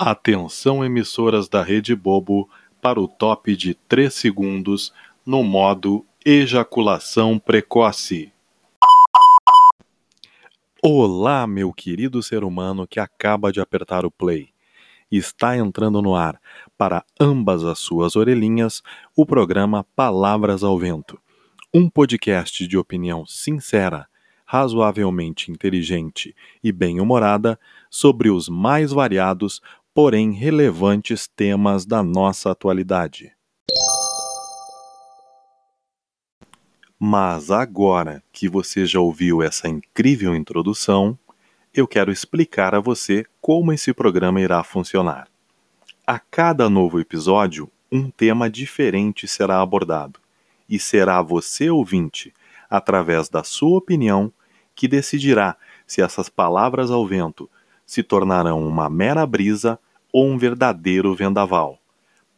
Atenção emissoras da Rede Bobo para o top de 3 segundos no modo ejaculação precoce. Olá, meu querido ser humano que acaba de apertar o play. Está entrando no ar, para ambas as suas orelhinhas, o programa Palavras ao Vento. Um podcast de opinião sincera, razoavelmente inteligente e bem-humorada sobre os mais variados, porém relevantes temas da nossa atualidade. Mas agora que você já ouviu essa incrível introdução, eu quero explicar a você como esse programa irá funcionar. A cada novo episódio, um tema diferente será abordado, e será você ouvinte, através da sua opinião, que decidirá se essas palavras ao vento se tornarão uma mera brisa ou um verdadeiro vendaval.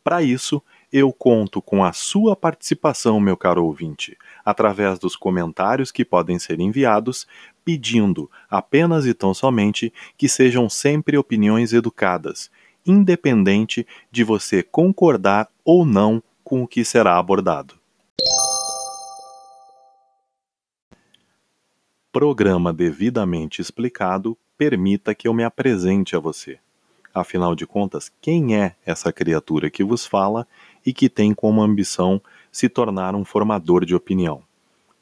Para isso, eu conto com a sua participação, meu caro ouvinte, através dos comentários que podem ser enviados, pedindo apenas e tão somente que sejam sempre opiniões educadas, independente de você concordar ou não com o que será abordado. Programa devidamente explicado permita que eu me apresente a você. Afinal de contas, quem é essa criatura que vos fala e que tem como ambição se tornar um formador de opinião?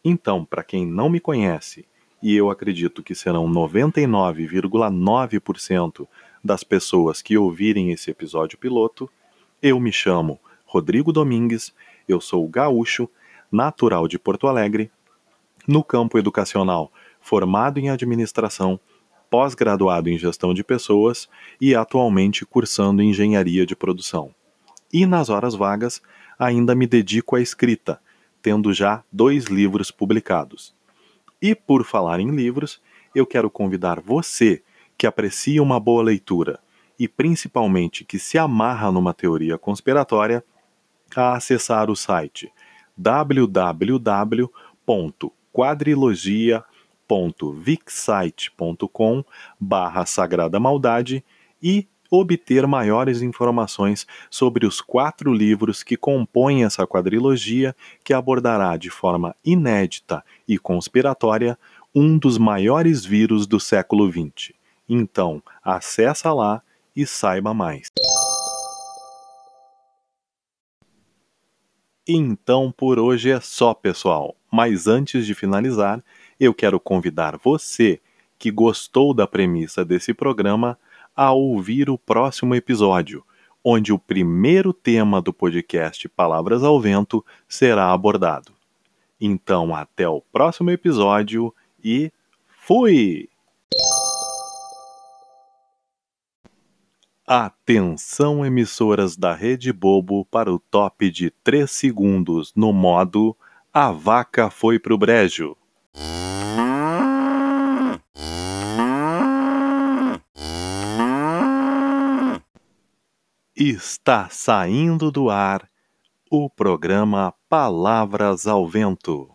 Então, para quem não me conhece, e eu acredito que serão 99,9% das pessoas que ouvirem esse episódio piloto, eu me chamo Rodrigo Domingues, eu sou gaúcho, natural de Porto Alegre, no campo educacional, formado em administração pós-graduado em gestão de pessoas e atualmente cursando engenharia de produção. E nas horas vagas, ainda me dedico à escrita, tendo já dois livros publicados. E por falar em livros, eu quero convidar você que aprecia uma boa leitura e principalmente que se amarra numa teoria conspiratória a acessar o site www.quadrilogia.com www.vixsite.com barra Sagrada Maldade e obter maiores informações sobre os quatro livros que compõem essa quadrilogia que abordará de forma inédita e conspiratória um dos maiores vírus do século XX. Então, acessa lá e saiba mais. Então por hoje é só, pessoal. Mas antes de finalizar, eu quero convidar você que gostou da premissa desse programa a ouvir o próximo episódio, onde o primeiro tema do podcast Palavras ao Vento será abordado. Então, até o próximo episódio e fui! Atenção, emissoras da Rede Bobo, para o top de 3 segundos no modo A Vaca Foi Pro Brejo. Está saindo do ar o programa Palavras ao Vento.